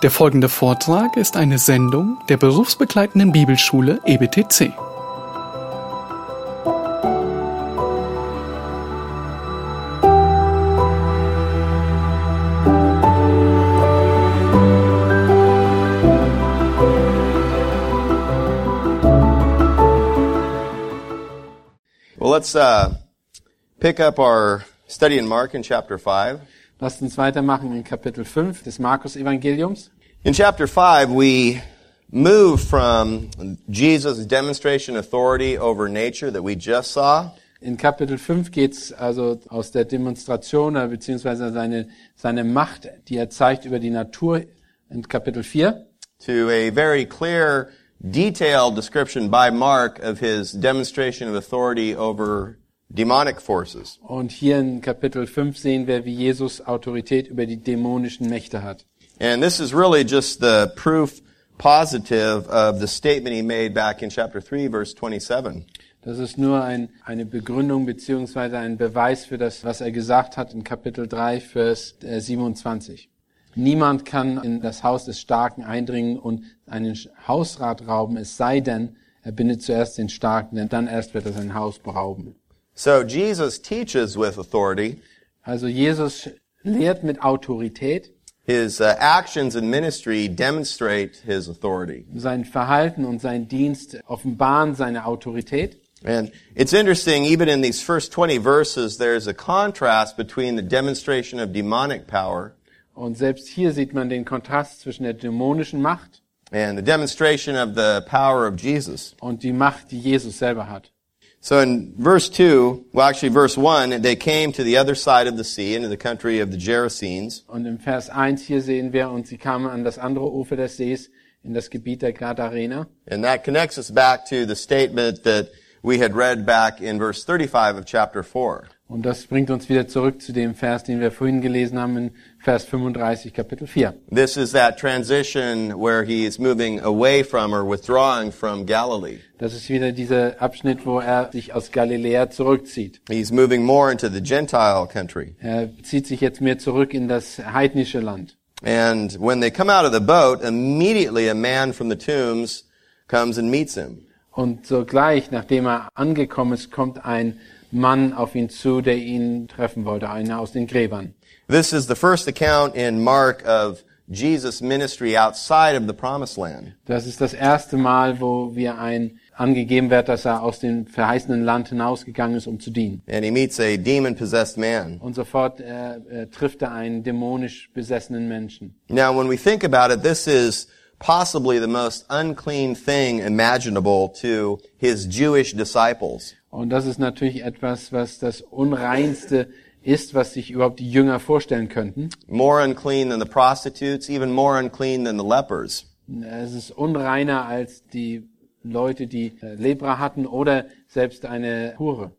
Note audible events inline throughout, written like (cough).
Der folgende Vortrag ist eine Sendung der berufsbegleitenden Bibelschule EBTC. Well, let's uh, pick up our study in Mark in chapter 5. Lasst uns weitermachen in Kapitel 5 des Markus-Evangeliums. In chapter 5, we move from Jesus' demonstration authority over nature that we just saw In Kapitel 5 geht's also aus der Demonstration äh, beziehungsweise seine, seine Macht, die er zeigt über die Natur in Kapitel 4 to a very clear, detailed description by Mark of his demonstration of authority over demonic forces. und hier in Kapitel 5 sehen wir, wie Jesus Autorität über die dämonischen Mächte hat. And this is really just the proof positive of the statement he made back in chapter 3, verse 27. Das ist nur ein, eine Begründung beziehungsweise ein Beweis für das, was er gesagt hat in Kapitel 3, Vers äh, 27. Niemand kann in das Haus des Starken eindringen und einen Hausrat rauben, es sei denn, er bindet zuerst den Starken, denn dann erst wird er sein Haus berauben. So Jesus teaches with authority. Also Jesus lehrt mit Autorität. His uh, actions and ministry demonstrate his authority. Sein Verhalten und sein Dienst offenbaren seine Autorität. And it's interesting, even in these first 20 verses, there's a contrast between the demonstration of demonic power Und selbst hier sieht man den Kontrast zwischen der dämonischen Macht and the demonstration of the power of Jesus. und die Macht, die Jesus selber hat. So in verse 2, well actually verse 1, they came to the other side of the sea, into the country of the Gerasenes. Und im Vers 1 hier sehen wir, und sie kamen an das andere Ufer des Sees, in das Gebiet der Gadarener. And that connects us back to the statement that we had read back in verse 35 of chapter 4. Und das bringt uns wieder zurück zu dem Vers, den wir vorhin gelesen haben, in Vers 35, Kapitel 4. This is that transition where he is moving away from or withdrawing from Galilee. Das ist wieder dieser Abschnitt, wo er sich aus Galiläa zurückzieht. He's moving more into the Gentile country. Er zieht sich jetzt mehr zurück in das heidnische Land. And when they come out of the boat, immediately a man from the tombs comes and meets him. Und sogleich, nachdem er angekommen ist, kommt ein Mann auf ihn zu, der ihn treffen wollte, einer aus den Gräbern. This is the first account in Mark of Jesus' ministry outside of the promised land. Das ist das erste Mal, wo wir ein angegeben wird, dass er aus dem verheißenen Land hinausgegangen ist, um zu dienen. And he meets a demon-possessed man. Und sofort äh, äh, trifft er einen dämonisch besessenen Menschen. Now, when we think about it, this is possibly the most unclean thing imaginable to his Jewish disciples. Und das ist natürlich etwas, was das Unreinste ist, was sich überhaupt die Jünger vorstellen könnten. More unclean than the prostitutes, even more unclean than the lepers. Es ist unreiner als die Leute, die äh, Lepra hatten oder selbst eine Hure.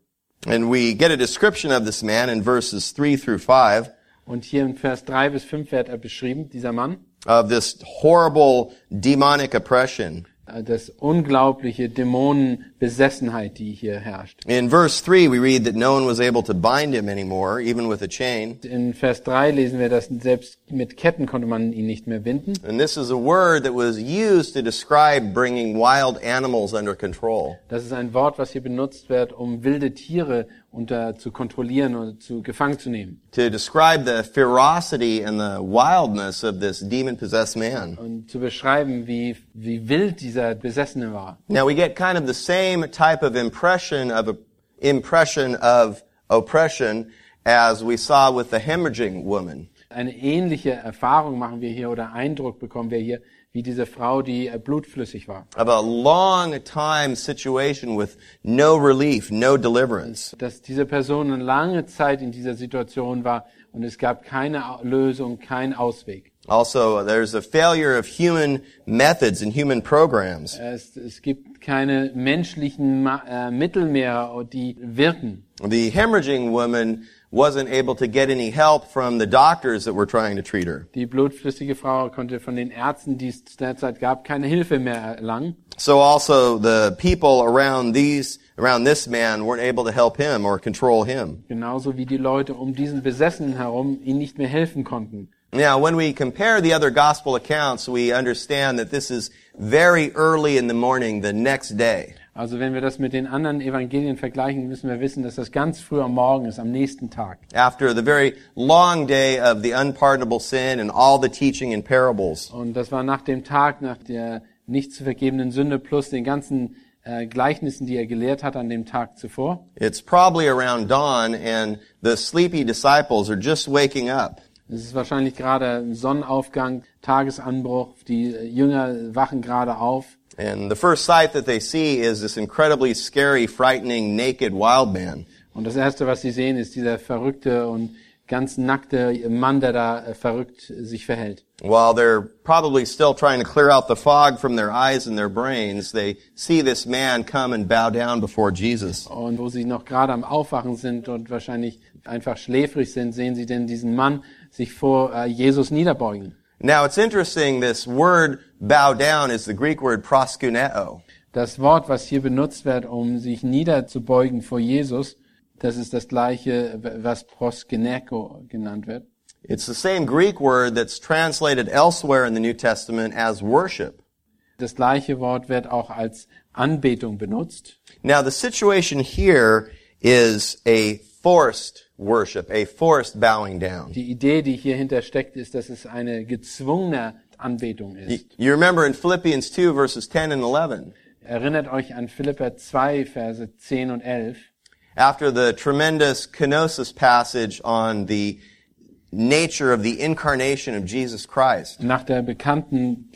And we get a description of this man in verses 3 through 5 Und hier in Vers 3 bis 5 wird er beschrieben, dieser Mann, of this horrible demonic oppression. Äh, das unglaubliche Dämonenbesessenheit, die hier herrscht. In verse 3, we read that no one was able to bind him anymore, even with a chain. In Vers 3 lesen wir, dass selbst mit Ketten konnte man ihn nicht mehr binden. And this is a word that was used to describe bringing wild animals under control. Das ist ein Wort, was hier benutzt wird, um wilde Tiere unter zu kontrollieren oder zu gefangen zu nehmen. To describe the ferocity and the wildness of this demon-possessed man. Und zu beschreiben, wie, wie wild dieser Besessene war. Now we get kind of the same type of impression of impression of oppression as we saw with the hemorrhaging woman. Eine ähnliche Erfahrung machen wir hier oder Eindruck bekommen wir hier, wie diese Frau, die äh, blutflüssig war. Of a long time situation with no relief, no deliverance. Dass diese Person eine lange Zeit in dieser Situation war und es gab keine Lösung, keinen Ausweg. Also, there's a failure of human methods and human programs. Es, es gibt keine menschlichen Ma äh, Mittel mehr, die wirken. The hemorrhaging woman wasn't able to get any help from the doctors that were trying to treat her. Die blutflüssige Frau konnte von den Ärzten, die es derzeit gab, keine Hilfe mehr erlangen. So also the people around these, around this man weren't able to help him or control him. Genauso wie die Leute um diesen Besessenen herum ihm nicht mehr helfen konnten. Now, when we compare the other gospel accounts, we understand that this is very early in the morning, the next day. Also wenn wir das mit den anderen Evangelien vergleichen, müssen wir wissen, dass das ganz früh am Morgen ist, am nächsten Tag. After the very long day of the unpardonable sin and all the teaching in parables. Und das war nach dem Tag, nach der nicht zu vergebenen Sünde plus den ganzen äh, Gleichnissen, die er gelehrt hat an dem Tag zuvor. It's probably around dawn and the sleepy disciples are just waking up. Es ist wahrscheinlich gerade Sonnenaufgang, Tagesanbruch, die Jünger wachen gerade auf. And the first sight that they see is this incredibly scary, frightening, naked wild man. Und das erste, was sie sehen, ist dieser verrückte und ganz nackte Mann, der da äh, verrückt sich verhält. While they're probably still trying to clear out the fog from their eyes and their brains, they see this man come and bow down before Jesus. Und wo sie noch gerade am Aufwachen sind und wahrscheinlich einfach schläfrig sind, sehen sie denn diesen Mann sich vor äh, Jesus niederbeugen. Now it's interesting, this word bow down is the Greek word proskuneo. Das Wort, was hier benutzt wird, um sich niederzubeugen vor Jesus, das ist das gleiche, was proskeneko genannt wird. It's the same Greek word that's translated elsewhere in the New Testament as worship. Das gleiche Wort wird auch als Anbetung benutzt. Now the situation here is a forced worship, a forced bowing down. Die Idee, die hier hinter steckt, ist, dass es eine gezwungene Anbetung ist. you remember in Philippians 2 verses 10 and 11, Erinnert euch an Philipper 2, Verse 10 und 11. after the tremendous kenosis passage on the nature of the incarnation of Jesus Christ, Nach der bekannten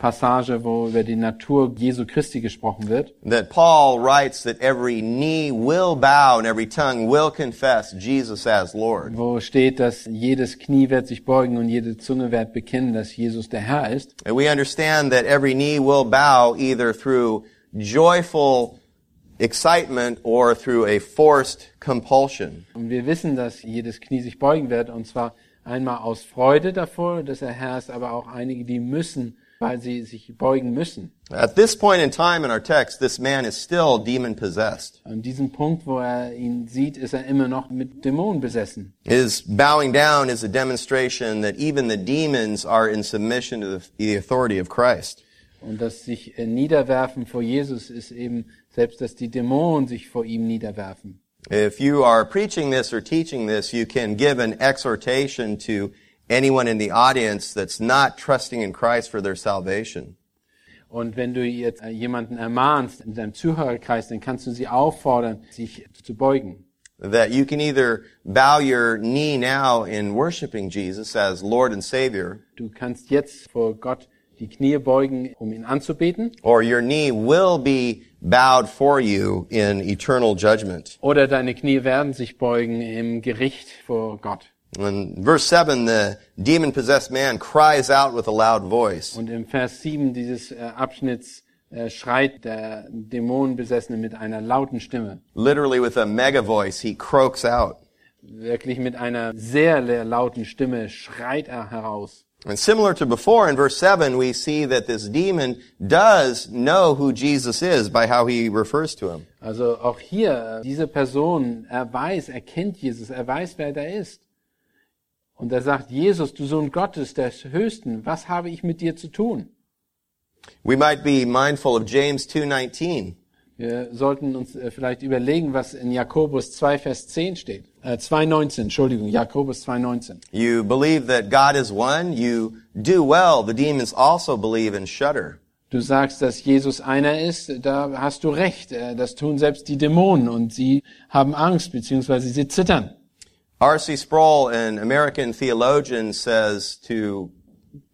Genose-Passage, wo über die Natur Jesu Christi gesprochen wird, that Paul writes that every knee will bow and every tongue will confess Jesus as Lord. wo steht, dass jedes Knie wird sich beugen und jede Zunge wird bekennen, dass Jesus der Herr ist. And we understand that every knee will bow either through joyful excitement or through a forced compulsion. Und wir wissen, dass jedes Knie sich beugen wird, und zwar einmal aus Freude davor, dass er Herr ist, aber auch einige, die müssen, weil sie sich beugen müssen. At this point in time in our text, this man is still demon possessed. An diesem Punkt, wo er ihn sieht, ist er immer noch mit Dämonen besessen. His bowing down is a demonstration that even the demons are in submission to the, authority of Christ. Und das sich äh, niederwerfen vor Jesus ist eben selbst, dass die Dämonen sich vor ihm niederwerfen. If you are preaching this or teaching this, you can give an exhortation to anyone in the audience that's not trusting in Christ for their salvation. Und wenn du jetzt äh, jemanden ermahnst in deinem Zuhörerkreis, dann kannst du sie auffordern, sich zu beugen. That you can either bow your knee now in worshiping Jesus as Lord and Savior, Du kannst jetzt vor Gott die Knie beugen, um ihn anzubeten, or your knee will be bowed for you in eternal judgment. oder deine Knie werden sich beugen im Gericht vor Gott. In verse 7, the demon-possessed man cries out with a loud voice. Und im Vers 7 dieses äh, Abschnitts äh, schreit der Dämonenbesessene mit einer lauten Stimme, Literally with a mega voice, he croaks out. wirklich mit einer sehr, lauten Stimme schreit er heraus. And similar to before, in verse 7, we see that this demon does know who Jesus is by how he refers to him. Also auch hier, äh, diese Person, er weiß, er kennt Jesus, er weiß, wer er ist. Und er sagt, Jesus, du Sohn Gottes, des Höchsten, was habe ich mit dir zu tun? We might be mindful of James 2.19. Wir sollten uns äh, vielleicht überlegen, was in Jakobus 2, Vers 10 steht. Äh, 2,19, Entschuldigung, Jakobus 2,19. You believe that God is one, you do well. The demons also believe and shudder. Du sagst, dass Jesus einer ist, da hast du recht. Äh, Das tun selbst die Dämonen und sie haben Angst, beziehungsweise sie zittern. R.C. Sproul, an American theologian, says to,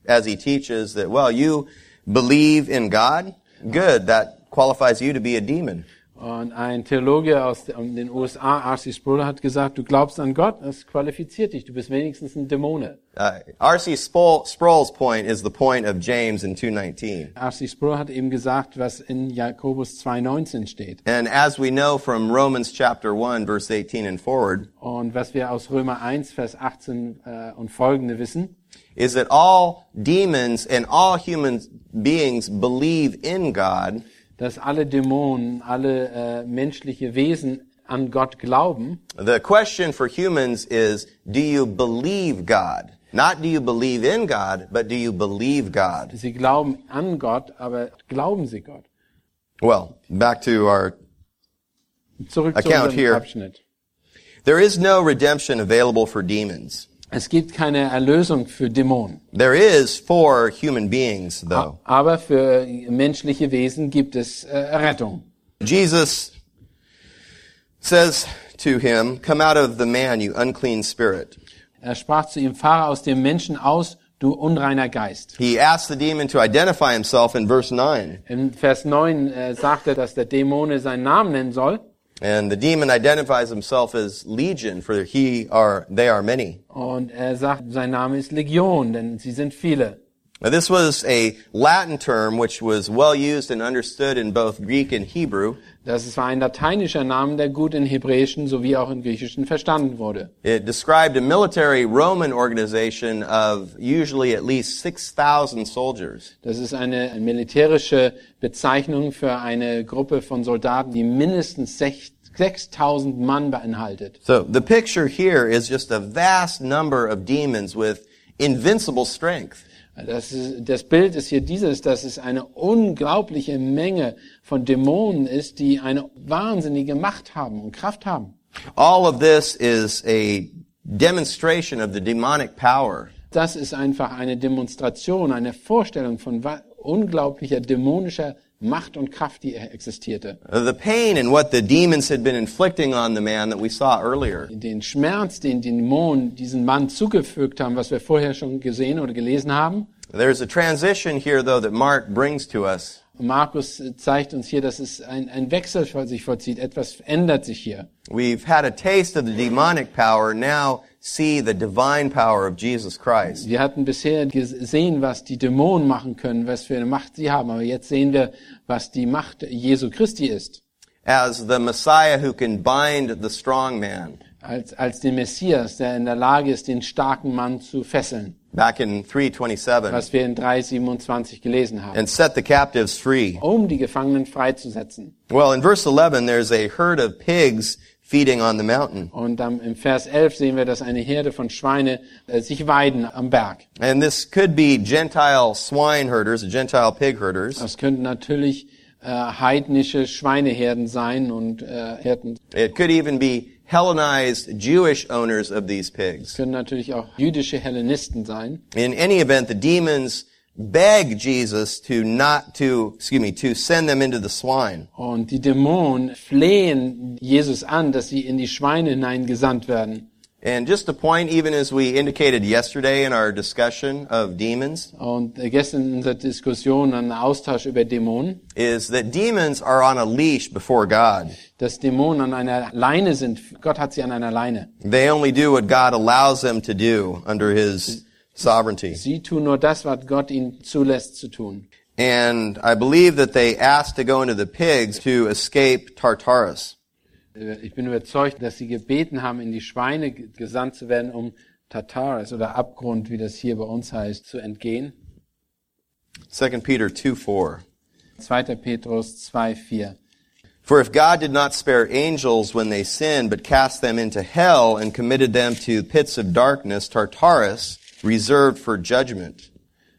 as he teaches that, well, you believe in God? Good. That qualifies you to be a demon. Und ein Theologe aus den USA, R.C. Sproul, hat gesagt, du glaubst an Gott, das qualifiziert dich, du bist wenigstens ein Dämone. Uh, R.C. Sproul, Sproul's point is the point of James in 2.19. R.C. Sproul hat eben gesagt, was in Jakobus 2,19 steht. And as we know from Romans chapter 1 verse 18 and forward, Und was wir aus Römer 1, Vers 18 äh, und folgende wissen, is that all demons and all human beings believe in God, dass alle Dämonen, alle äh, menschliche Wesen an Gott glauben. The question for humans is, do you believe God? Not do you believe in God, but do you believe God? Sie glauben an Gott, aber glauben sie Gott? Well, back to our, Zurück zu Account here. Abschnitt. there is no redemption available for demons. Es gibt keine Erlösung für Dämonen. There is for human beings, though. Aber für menschliche Wesen gibt es äh, Rettung. Jesus says to him, Come out of the man, you unclean spirit. Er sprach zu ihm, fahre aus dem Menschen aus, du unreiner Geist. He asked the demon to identify himself in verse 9. In Vers 9 äh, sagt er, dass der Dämone seinen Namen nennen soll. And the demon identifies himself as legion, for he are, they are many. Und er sagt, sein Name ist Legion, denn sie sind viele. Now, this was a Latin term which was well used and understood in both Greek and Hebrew. Das war ein lateinischer Name, der gut in Hebräischen sowie auch in Griechischen verstanden wurde. It described a military Roman organization of usually at least 6,000 soldiers. Das ist eine militärische Bezeichnung für eine Gruppe von Soldaten, die mindestens sech- 6000 Mann beinhaltet. So the picture here is just a vast number of demons with invincible strength. Das, ist, das Bild ist hier dieses, dass es eine unglaubliche Menge von Dämonen ist, die eine wahnsinnige Macht haben und Kraft haben. All of this is a demonstration of the demonic power. Das ist einfach eine Demonstration, eine Vorstellung von unglaublicher dämonischer Macht und Kraft, die existierte. The pain and what the demons had been inflicting on the man that we saw earlier. Den Schmerz, den die Dämonen diesen Mann zugefügt haben, was wir vorher schon gesehen oder gelesen haben. There's a transition here though that Mark brings to us. Und Markus zeigt uns hier, dass es ein, ein Wechsel sich vollzieht. Etwas ändert sich hier. We've had a taste of the demonic power, now see the divine power of Jesus Christ. Wir hatten bisher gesehen, was die Dämonen machen können, was für eine Macht sie haben. Aber jetzt sehen wir, was die Macht Jesu Christi ist. As the Messiah who can bind the strong man. Als, als den Messias, der in der Lage ist, den starken Mann zu fesseln. Back in 327. Was wir in 3,27 gelesen haben. And set the captives free. Um die Gefangenen freizusetzen. Well, in verse 11, there's a herd of pigs feeding on the mountain. Und dann im Vers 11 sehen wir, dass eine Herde von Schweine äh, sich weiden am Berg. And this could be Gentile swine herders, Gentile pig herders. Das könnten natürlich äh, heidnische Schweineherden sein und äh, Herden. It could even be Hellenized Jewish owners of these Es pigs. können natürlich auch jüdische Hellenisten sein. In any event, the demons beg Jesus to not to, excuse me, to send them into the swine. Und die Dämonen flehen Jesus an, dass sie in die Schweine hineingesandt werden. And just a point, even as we indicated yesterday in our discussion of demons, Und gestern in unserer Diskussion, ein Austausch über Dämonen, is that demons are on a leash before God. dass Dämonen an einer Leine sind. Gott hat sie an einer Leine. They only do what God allows them to do under His sovereignty. Sie tun nur das, was Gott ihnen zulässt zu tun. And I believe that they asked to go into the pigs to escape Tartarus. Äh, Ich bin überzeugt, dass sie gebeten haben, in die Schweine ge- gesandt zu werden, um Tataris oder Abgrund, wie das hier bei uns heißt, zu entgehen. 2 Peter 2 4. 2. Petrus 2, 4. For if God did not spare angels when they sinned, but cast them into hell and committed them to pits of darkness, Tartarus, reserved for judgment.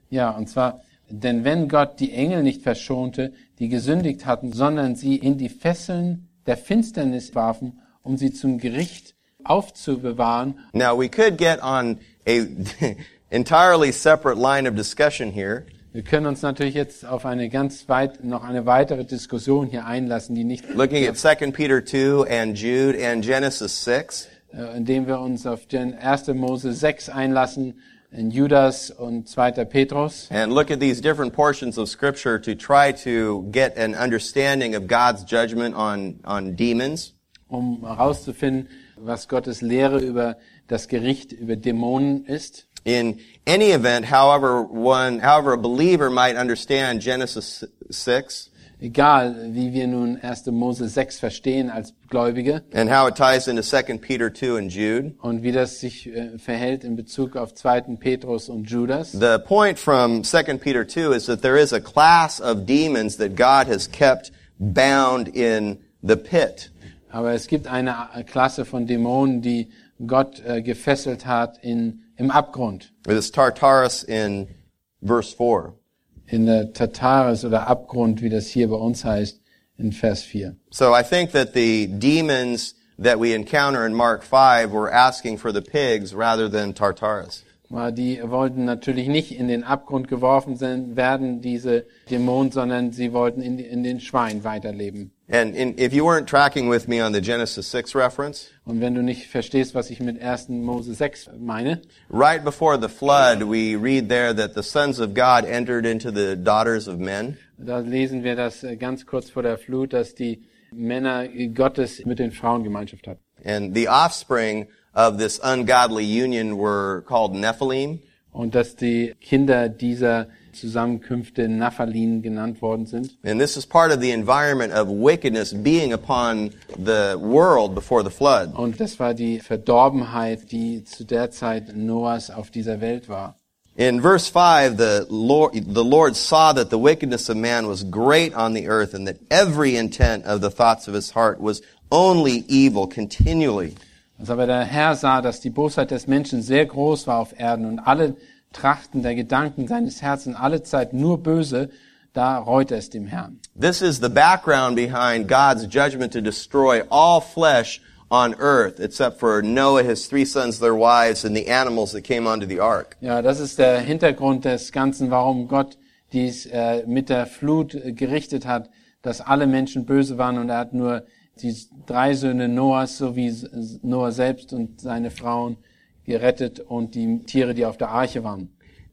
Ja, und zwar, denn wenn Gott die Engel nicht verschonte, die gesündigt hatten, sondern sie in die Fesseln der Finsternis warfen, um sie zum Gericht aufzubewahren. Now we could get on a (laughs) entirely separate line of discussion here, Wir können uns natürlich jetzt auf eine ganz weit, noch eine weitere Diskussion hier einlassen, die nicht, looking at 2 Peter 2 and Jude and Genesis 6. äh, indem wir uns auf den 1. Mose 6 einlassen, in Judas und 2. Petrus. and look at these different portions of scripture to try to get an understanding of God's judgment on, on demons. um herauszufinden, was Gottes Lehre über das Gericht über Dämonen ist. In any event, however one, however a believer might understand Genesis 6 Egal, wie wir nun 1. Mose 6 verstehen als Gläubige and how it ties into 2 Peter 2 and Jude, und wie das sich äh, verhält in Bezug auf 2. Petrus und Judas. the point from 2 Peter 2 is that there is a class of demons that God has kept bound in the pit. Aber es gibt eine Klasse von Dämonen, die Gott äh, gefesselt hat in, im Abgrund. This Tartarus in verse 4. In der Tataris oder Abgrund, wie das hier bei uns heißt, in Vers 4. So I think that the demons that we encounter in Mark 5 were asking for the pigs rather than Tartarus. Die wollten natürlich nicht in den Abgrund geworfen werden, diese Dämonen, sondern sie wollten in, in den Schwein weiterleben. And in, if you weren't tracking with me on the Genesis 6 reference, Und wenn du nicht verstehst, was ich mit 1. Mose 6 meine, right before the flood, we read there that the sons of God entered into the daughters of men. da lesen wir das äh, ganz kurz vor der Flut, dass die Männer Gottes mit den Frauen Gemeinschaft hatten. And the offspring of this ungodly union were called Nephilim. Und dass die Kinder dieser Zusammenkünfte Naphalin genannt worden sind. And this is part of the environment of wickedness being upon the world before the flood. Und das war die Verdorbenheit, die zu der Zeit Noahs auf dieser Welt war. In verse 5, the Lord, the Lord saw that the wickedness of man was great on the earth and that every intent of the thoughts of his heart was only evil continually. Als aber der Herr sah, dass die Bosheit des Menschen sehr groß war auf Erden und alle Trachten der Gedanken seines Herzens alle Zeit nur böse, da reute es dem Herrn. This is the background behind God's judgment to destroy all flesh on earth, except for Noah, his three sons, their wives, and the animals that came onto the ark. Ja, das ist der Hintergrund des Ganzen, warum Gott dies äh, mit der Flut äh, gerichtet hat, dass alle Menschen böse waren und er hat nur die drei Söhne Noahs sowie Noah selbst und seine Frauen gerettet und die Tiere, die auf der Arche waren.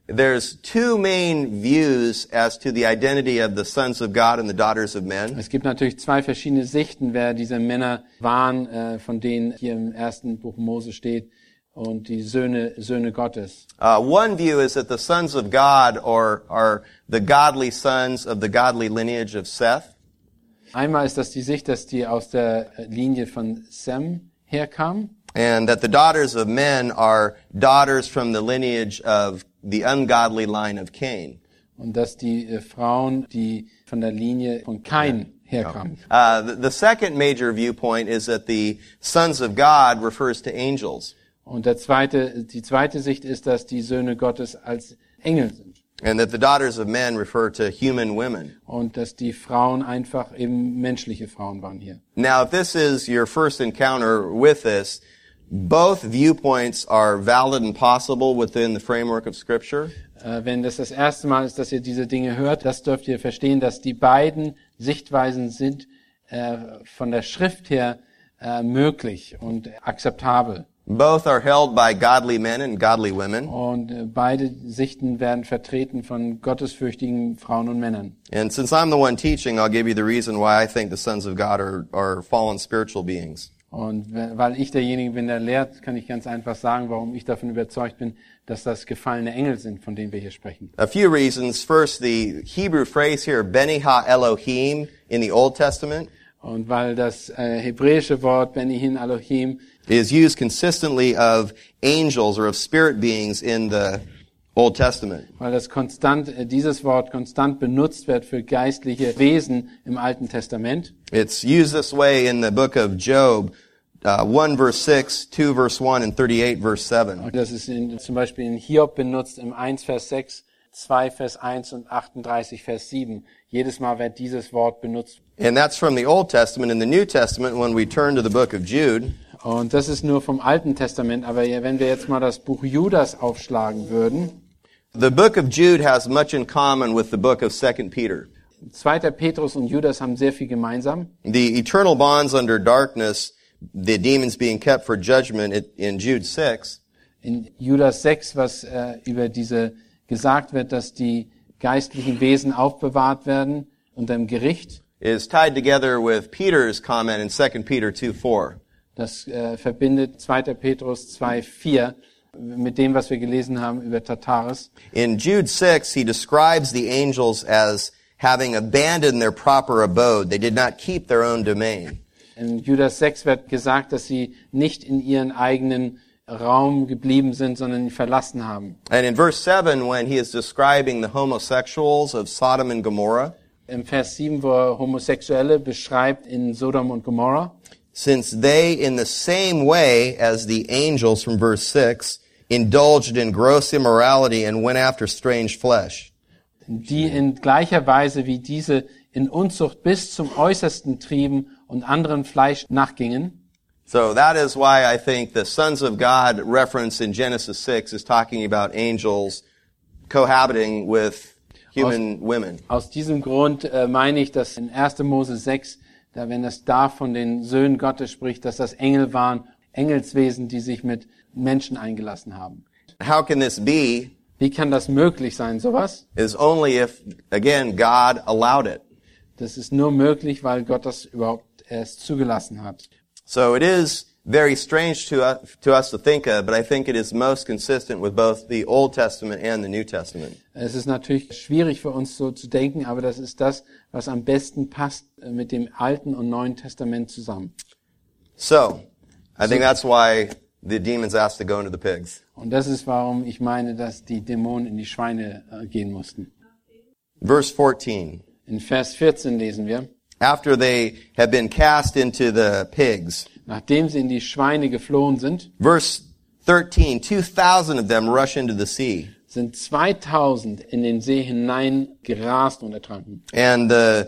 There's two main views as to the identity of the sons of God and the daughters of men. Es gibt natürlich zwei verschiedene Sichten, wer diese Männer waren, äh, von denen hier im ersten Buch Mose steht, und die Söhne, Söhne Gottes. Uh, one view is that the sons of God are, are the godly sons of the godly lineage of Seth. Einmal ist das die Sicht, dass die aus der Linie von Sem herkamen. And that the daughters of men are daughters from the lineage of the ungodly line of Cain. Und dass die äh, Frauen, die von der Linie von Kain herkamen. Uh, the, the second major viewpoint is that the sons of God refers to angels, Und der zweite, die zweite Sicht ist, dass die Söhne Gottes als Engel sind. and that the daughters of men refer to human women. Und dass die Frauen einfach eben menschliche Frauen waren hier. Now, if this is your first encounter with this, both viewpoints are valid and possible within the framework of Scripture. Äh, wenn das das erste Mal ist, dass ihr diese Dinge hört, das dürft ihr verstehen, dass die beiden Sichtweisen sind äh, von der Schrift her äh, möglich und akzeptabel. Both are held by godly men and godly women. Und äh, beide Sichten werden vertreten von gottesfürchtigen Frauen und Männern. And since I'm the one teaching, I'll give you the reason why I think the sons of God are, are fallen spiritual beings. Und we- weil ich derjenige bin, der lehrt, kann ich ganz einfach sagen, warum ich davon überzeugt bin, dass das gefallene Engel sind, von denen wir hier sprechen. A few reasons. First, the Hebrew phrase here, Beni Ha Elohim, in the Old Testament, Und weil das äh, hebräische Wort Benihin Elohim is used consistently of angels or of spirit beings in the Old Testament. weil das konstant, äh, dieses Wort konstant benutzt wird für geistliche Wesen im Alten Testament. It's used this way in the book of Job, uh, 1 verse 6, 2 verse 1, and 38 verse 7. Und das ist in, zum Beispiel in Hiob benutzt im 1 Vers 6, 2 Vers 1 und 38 Vers 7. Jedes Mal wird dieses Wort benutzt. And that's from the Old Testament. In the New Testament, when we turn to the book of Jude, Und das ist nur vom Alten Testament. Aber wenn wir jetzt mal das Buch Judas aufschlagen würden, the book of Jude has much in common with the book of 2 Peter. 2. Petrus und Judas haben sehr viel gemeinsam. The eternal bonds under darkness, the demons being kept for judgment in Jude 6, In Judas 6, was äh, über diese gesagt wird, dass die geistlichen Wesen aufbewahrt werden unter dem Gericht. is tied together with Peter's comment in 2 Peter 2 4. Das äh, verbindet 2. Petrus 2, 4 mit dem, was wir gelesen haben über Tataris. In Jude 6, he describes the angels as having abandoned their proper abode. They did not keep their own domain. In Judas 6 wird gesagt, dass sie nicht in ihren eigenen Raum geblieben sind, sondern ihn verlassen haben. And in verse 7, when he is describing the homosexuals of Sodom and Gomorrah, Im Vers 7, wo er Homosexuelle beschreibt in Sodom und Gomorrah, since they in the same way as the angels from verse 6 indulged in gross immorality and went after strange flesh. Die in gleicher Weise wie diese in Unzucht bis zum Äußersten trieben und anderen Fleisch nachgingen. So that is why I think the sons of God reference in Genesis 6 is talking about angels cohabiting with human women. Aus diesem Grund äh, meine ich, dass in 1. Mose 6, da wenn es da von den Söhnen Gottes spricht, dass das Engel waren, Engelswesen, die sich mit Menschen eingelassen haben. How can this be? Wie kann das möglich sein, sowas? Is only if, again, God allowed it. Das ist nur möglich, weil Gott das überhaupt erst zugelassen hat. So it is very strange to us, to us to think of, but I think it is most consistent with both the Old Testament and the New Testament. Es ist natürlich schwierig für uns so zu denken, aber das ist das, was am besten passt äh, mit dem Alten und Neuen Testament zusammen. So, I think that's why the demons asked to go into the pigs. Und das ist, warum ich meine, dass die Dämonen in die Schweine äh, gehen mussten. Verse 14. In Vers 14 lesen wir, After they have been cast into the pigs. nachdem sie in die Schweine geflohen sind, Verse 13. 2,000 of them rush into the sea. sind 2000 in den See hinein gerast und ertranken. And the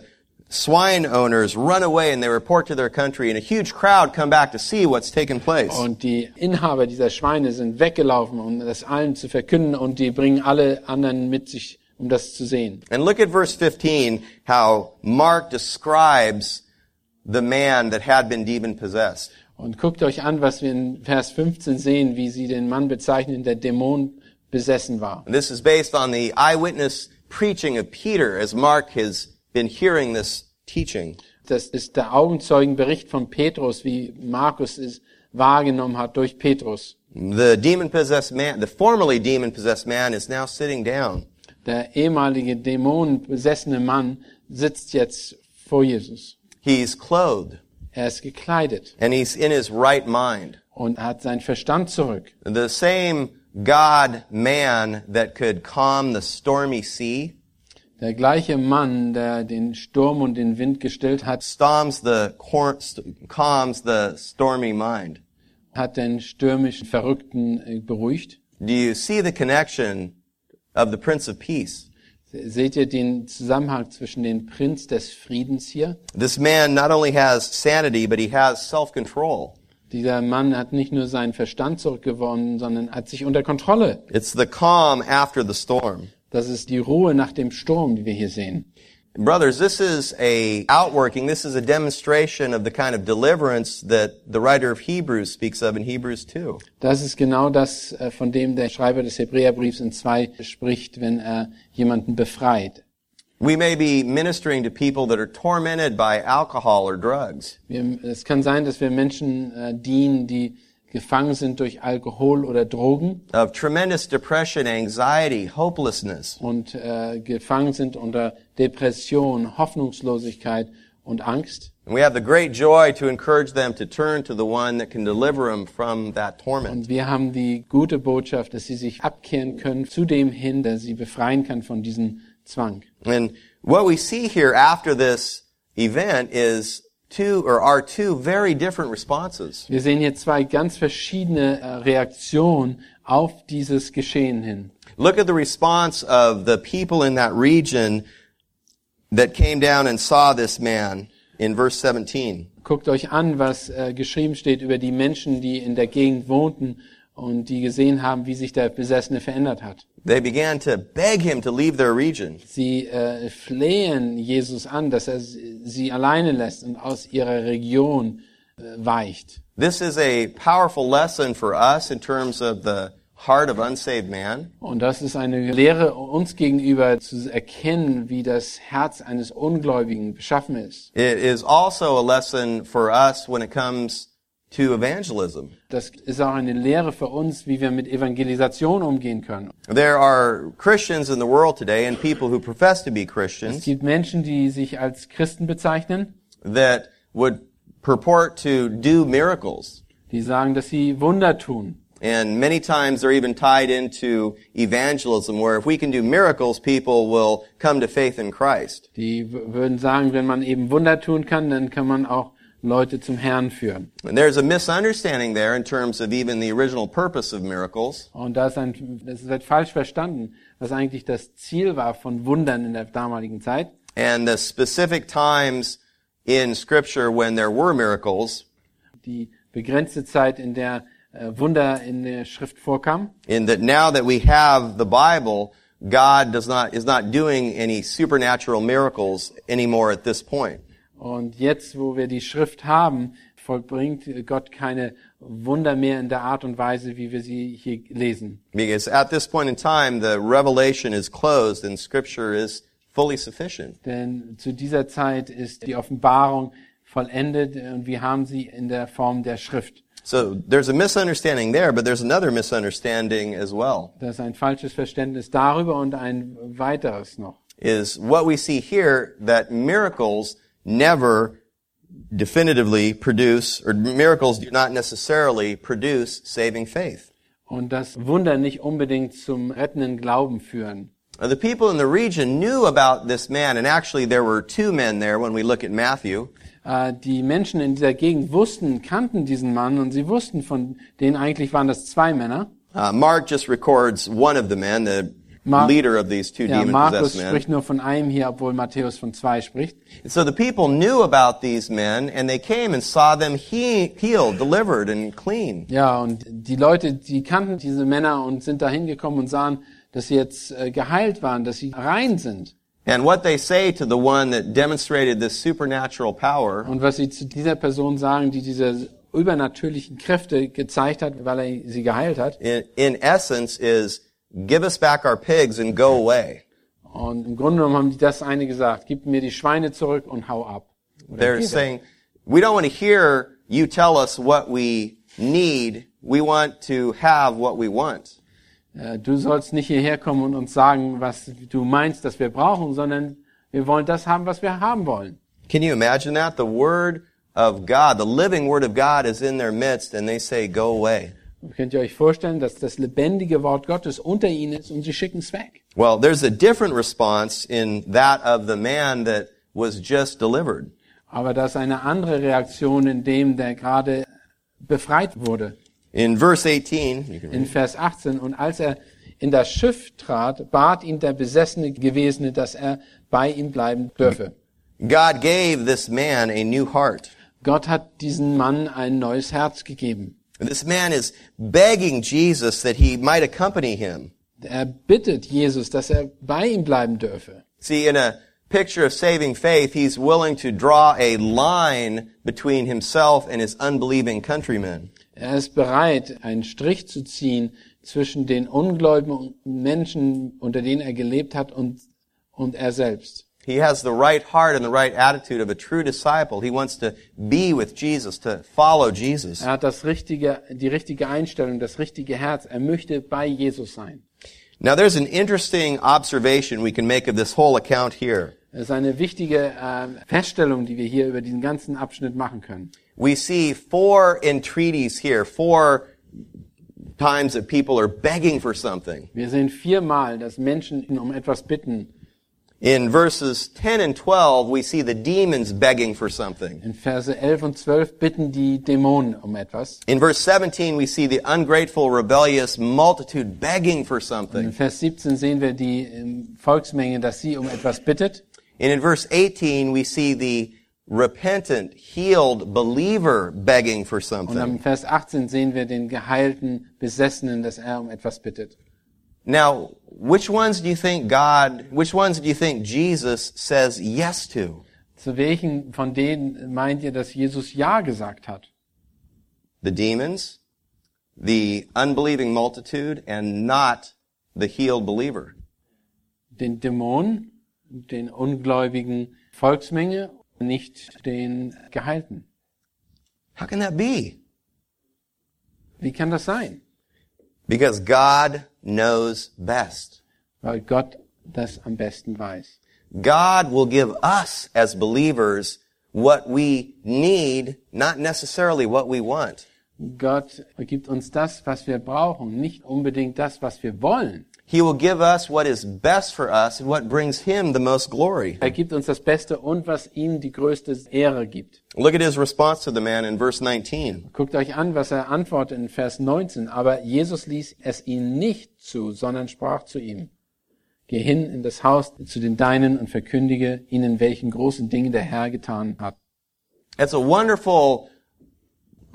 swine owners run away and they report to their country and a huge crowd come back to see what's taken place. Und die Inhaber dieser Schweine sind weggelaufen, um das allen zu verkünden und die bringen alle anderen mit sich, um das zu sehen. And look at verse 15, how Mark describes the man that had been demon possessed. Und guckt euch an, was wir in Vers 15 sehen, wie sie den Mann bezeichnen, der Dämon besessen war. And this is based on the eyewitness preaching of Peter as Mark has been hearing this teaching. Das ist der Augenzeugenbericht von Petrus, wie Markus es wahrgenommen hat durch Petrus. The demon possessed man, the formerly demon possessed man is now sitting down. Der ehemalige dämonenbesessene Mann sitzt jetzt vor Jesus. He's clothed Er ist gekleidet and he's in his right mind. und hat seinen Verstand zurück. The same God man that could calm the stormy sea Der gleiche Mann, der den Sturm und den Wind gestillt hat, storms the calms the stormy mind. hat den stürmischen Verrückten äh, beruhigt. Do you see the connection of the Prince of Peace? Seht ihr den Zusammenhang zwischen dem Prinz des Friedens hier? This man not only has sanity, but he has self-control. Dieser Mann hat nicht nur seinen Verstand zurückgewonnen, sondern hat sich unter Kontrolle. It's the calm after the storm. Das ist die Ruhe nach dem Sturm, die wir hier sehen. Brothers, this is a outworking, this is a demonstration of the kind of deliverance that the writer of Hebrews speaks of in Hebrews 2. Das ist genau das, äh, von dem der Schreiber des Hebräerbriefs in zwei spricht, wenn er jemanden befreit. We may be ministering to people that are tormented by alcohol or drugs. Es kann sein, dass wir Menschen äh, dienen, die gefangen sind durch Alkohol oder Drogen of tremendous depression, anxiety, hopelessness. und äh, gefangen sind unter Depression, Hoffnungslosigkeit und Angst. And we have the great joy to encourage them to turn to the one that can deliver them from that torment. Und wir haben die gute Botschaft, dass sie sich abkehren können zu dem hin, der sie befreien kann von diesem Zwang. And what we see here after this event is two or are two very different responses. Wir sehen hier zwei ganz verschiedene äh, Reaktionen auf dieses Geschehen hin. Look at the response of the people in that region that came down and saw this man in verse 17. Guckt euch an, was äh, geschrieben steht über die Menschen, die in der Gegend wohnten und die gesehen haben, wie sich der Besessene verändert hat. They began to beg him to leave their region. Sie äh, flehen Jesus an, dass er sie alleine lässt und aus ihrer Region äh, weicht. This is a powerful lesson for us in terms of the heart of unsaved man. Und das ist eine Lehre uns gegenüber zu erkennen, wie das Herz eines Ungläubigen beschaffen ist. It is also a lesson for us when it comes to evangelism. Das ist auch eine Lehre für uns, wie wir mit Evangelisation umgehen können. There are Christians in the world today and people who profess to be Es Christians gibt Menschen, die sich als Christen bezeichnen, that would purport to do miracles. die sagen, dass sie Wunder tun. And many times they're even tied into evangelism where if we can do miracles, people will come to faith in Christ. Die würden sagen, wenn man eben Wunder tun kann, dann kann man auch Leute zum Herrn führen. And there's a misunderstanding there in terms of even the original purpose of miracles. Und da ist ein, das wird falsch verstanden, was eigentlich das Ziel war von Wundern in der damaligen Zeit. and the specific times in scripture when there were miracles Die begrenzte Zeit, in der äh, Wunder in der Schrift vorkamen. in that now that we have the bible god does not is not doing any supernatural miracles anymore at this point Und jetzt, wo wir die Schrift haben, vollbringt Gott keine Wunder mehr in der Art und Weise, wie wir sie hier lesen. because at this point in time the revelation is closed and scripture is fully sufficient Denn zu dieser Zeit ist die Offenbarung vollendet und wir haben sie in der Form der Schrift. so there's a misunderstanding there but there's another misunderstanding as well Das ist ein falsches Verständnis darüber und ein weiteres noch. is what we see here that miracles never definitively produce, or miracles do not necessarily produce saving faith. Und das Wunder nicht unbedingt zum rettenden Glauben führen. Now, the people in the region knew about this man, and actually there were two men there when we look at Matthew. Äh, Die Menschen in dieser Gegend wussten, kannten diesen Mann und sie wussten von denen eigentlich waren das zwei Männer. Uh, Mark just records one of the men, the Mar- leader of these two Ja, Markus spricht nur von einem hier, obwohl Matthäus von zwei spricht. So the people knew about these men, and they came and saw them he- healed, delivered, and clean. Ja, und die Leute, die kannten diese Männer und sind da hingekommen und sahen, dass sie jetzt äh, geheilt waren, dass sie rein sind. And what they say to the one that demonstrated this supernatural power Und was sie zu dieser Person sagen, die diese übernatürlichen Kräfte gezeigt hat, weil er sie geheilt hat. in, in essence is give us back our pigs and go away. Und im Grunde genommen haben die das eine gesagt, gib mir die Schweine zurück und hau ab. Oder They're saying, we don't want to hear you tell us what we need. We want to have what we want. Äh, Du sollst nicht hierher kommen und uns sagen, was du meinst, dass wir brauchen, sondern wir wollen das haben, was wir haben wollen. Can you imagine that? The word of God, the living word of God is in their midst and they say, go away. Könnt ihr euch vorstellen, dass das lebendige Wort Gottes unter ihnen ist und sie schicken es weg? Well, there's a different response in that of the man that was just delivered. Aber das ist eine andere Reaktion in dem, der gerade befreit wurde. In verse 18, you can read. In Vers 18. Und als er in das Schiff trat, bat ihn der besessene Gewesene, dass er bei ihm bleiben dürfe. God gave this man a new heart. Gott hat diesem Mann ein neues Herz gegeben. This man is begging Jesus that he might accompany him. Er bittet Jesus, dass er bei ihm bleiben dürfe. See, in a picture of saving faith, he's willing to draw a line between himself and his unbelieving countrymen. Er ist bereit, einen Strich zu ziehen zwischen den ungläubigen Menschen, unter denen er gelebt hat, und, und er selbst. He has the right heart and the right attitude of a true disciple. He wants to be with Jesus, to follow Jesus. Er hat das richtige, die richtige Einstellung, das richtige Herz. Er möchte bei Jesus sein. Now there's an interesting observation we can make of this whole account here. Das ist eine wichtige äh, Feststellung, die wir hier über diesen ganzen Abschnitt machen können. We see four entreaties here, four times that people are begging for something. Wir sehen viermal, dass Menschen um etwas bitten. In verses 10 and 12, we see the demons begging for something. In Verse 11 und 12 bitten die Dämonen um etwas. In verse 17, we see the ungrateful, rebellious multitude begging for In something. Vers 17 sehen wir die ähm, Volksmenge, dass sie um etwas bittet. And in verse 18, we see the repentant, healed believer begging for Und am something. Vers 18 sehen wir den geheilten Besessenen, dass er um etwas bittet. Now, which ones do you think God, which ones do you think Jesus says yes to? Zu welchen von denen meint ihr, dass Jesus Ja gesagt hat? The demons, the unbelieving multitude, and not the healed believer. Den Dämonen, den ungläubigen Volksmenge, nicht den Geheilten. How can that be? Wie kann das sein? Because God knows best. Weil Gott das am besten weiß. God will give us as believers what we need, not necessarily what we want. Gott gibt uns das, was wir brauchen, nicht unbedingt das, was wir wollen. He will give us what is best for us and what brings Him the most glory. Er gibt uns das Beste und was ihm die größte Ehre gibt. Look at his response to the man in verse 19. Guckt euch an, was er antwortet in Vers 19. Aber Jesus ließ es ihm nicht zu, sondern sprach zu ihm. Geh hin in das Haus zu den Deinen und verkündige ihnen, welchen großen Dinge der Herr getan hat. It's a wonderful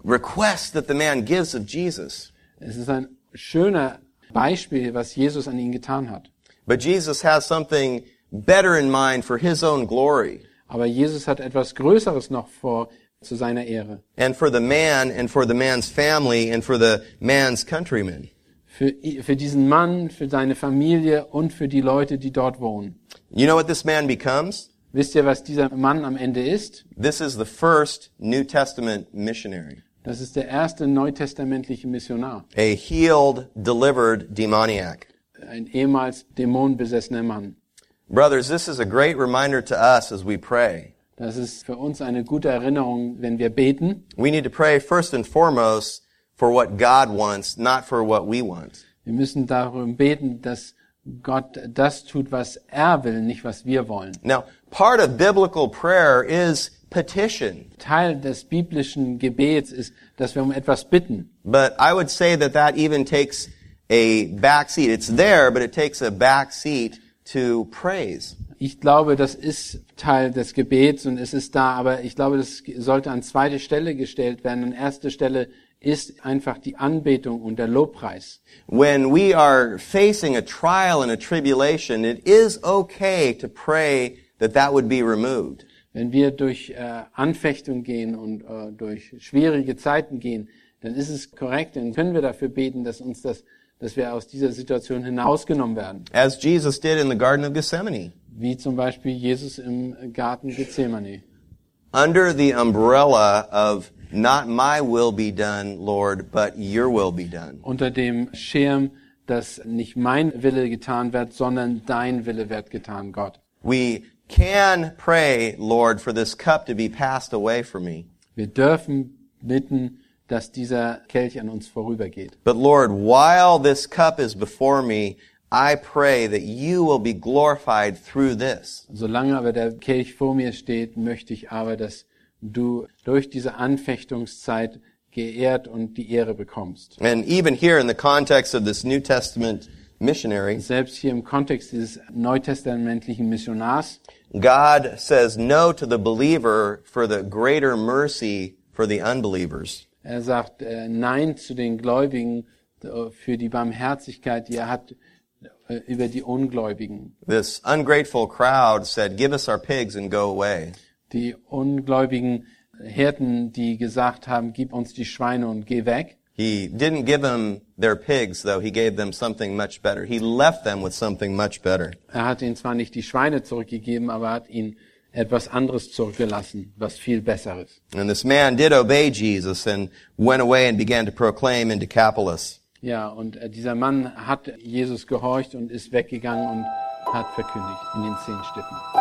request that the man gives of Jesus. Es ist ein schöner Beispiel, was Jesus an ihn getan hat. But Jesus has something better in mind for his own glory Aber Jesus hat etwas Größeres noch vor zu seiner Ehre. and for the man and for the man's family and for the man's countrymen. Für, für diesen Mann, für seine Familie und für die Leute, die dort wohnen. You know what this man becomes? Wisst ihr, was dieser Mann am Ende ist? This is the first New Testament missionary. Das ist der erste neutestamentliche Missionar. A healed, delivered demoniac. Ein ehemals dämonenbesessener Mann. Brothers, this is a great reminder to us as we pray. Das ist für uns eine gute Erinnerung, wenn wir beten. We need to pray first and foremost for what God wants, not for what we want. Wir müssen darum beten, dass Gott das tut, was er will, nicht was wir wollen. Now, part of biblical prayer is petition. Teil des biblischen Gebets ist, dass wir um etwas bitten. But I would say that that even takes a back seat. It's there, but it takes a back seat to praise. Ich glaube, das ist Teil des Gebets und es ist da, aber ich glaube, das sollte an zweite Stelle gestellt werden. An erste Stelle ist einfach die Anbetung und der Lobpreis. When we are facing a trial and a tribulation, it is okay to pray that that would be removed. Wenn wir durch äh, Anfechtung gehen und äh, durch schwierige Zeiten gehen, dann ist es korrekt, dann können wir dafür beten, dass uns das, dass wir aus dieser Situation hinausgenommen werden. As Jesus did in the Garden of Gethsemane. Wie zum Beispiel Jesus im Garten Gethsemane. Under the umbrella of not my will be done, Lord, but your will be done. Unter dem Schirm, dass nicht mein Wille getan wird, sondern dein Wille wird getan, Gott. We can pray, Lord, for this cup to be passed away from me. Wir dürfen bitten, dass dieser Kelch an uns vorübergeht. But Lord, while this cup is before me, I pray that you will be glorified through this. Solange aber der Kelch vor mir steht, möchte ich aber, dass du durch diese Anfechtungszeit geehrt und die Ehre bekommst. And even here in the context of this New Testament missionary, Selbst hier im Kontext dieses neutestamentlichen Missionars God says no to the believer for the greater mercy for the unbelievers. Er sagt äh, Nein zu den Gläubigen äh, für die Barmherzigkeit, die er hat äh, über die Ungläubigen. This ungrateful crowd said, give us our pigs and go away. Die ungläubigen Hirten, die gesagt haben, gib uns die Schweine und geh weg. He didn't give them their pigs, though. He gave them something much better. He left them with something much better. Er hat ihnen zwar nicht die Schweine zurückgegeben, aber er hat ihnen etwas anderes zurückgelassen, was viel besseres. And this man did obey Jesus and went away and began to proclaim in Decapolis. Ja, und äh, dieser Mann hat Jesus gehorcht und ist weggegangen und hat verkündigt in den zehn Städten.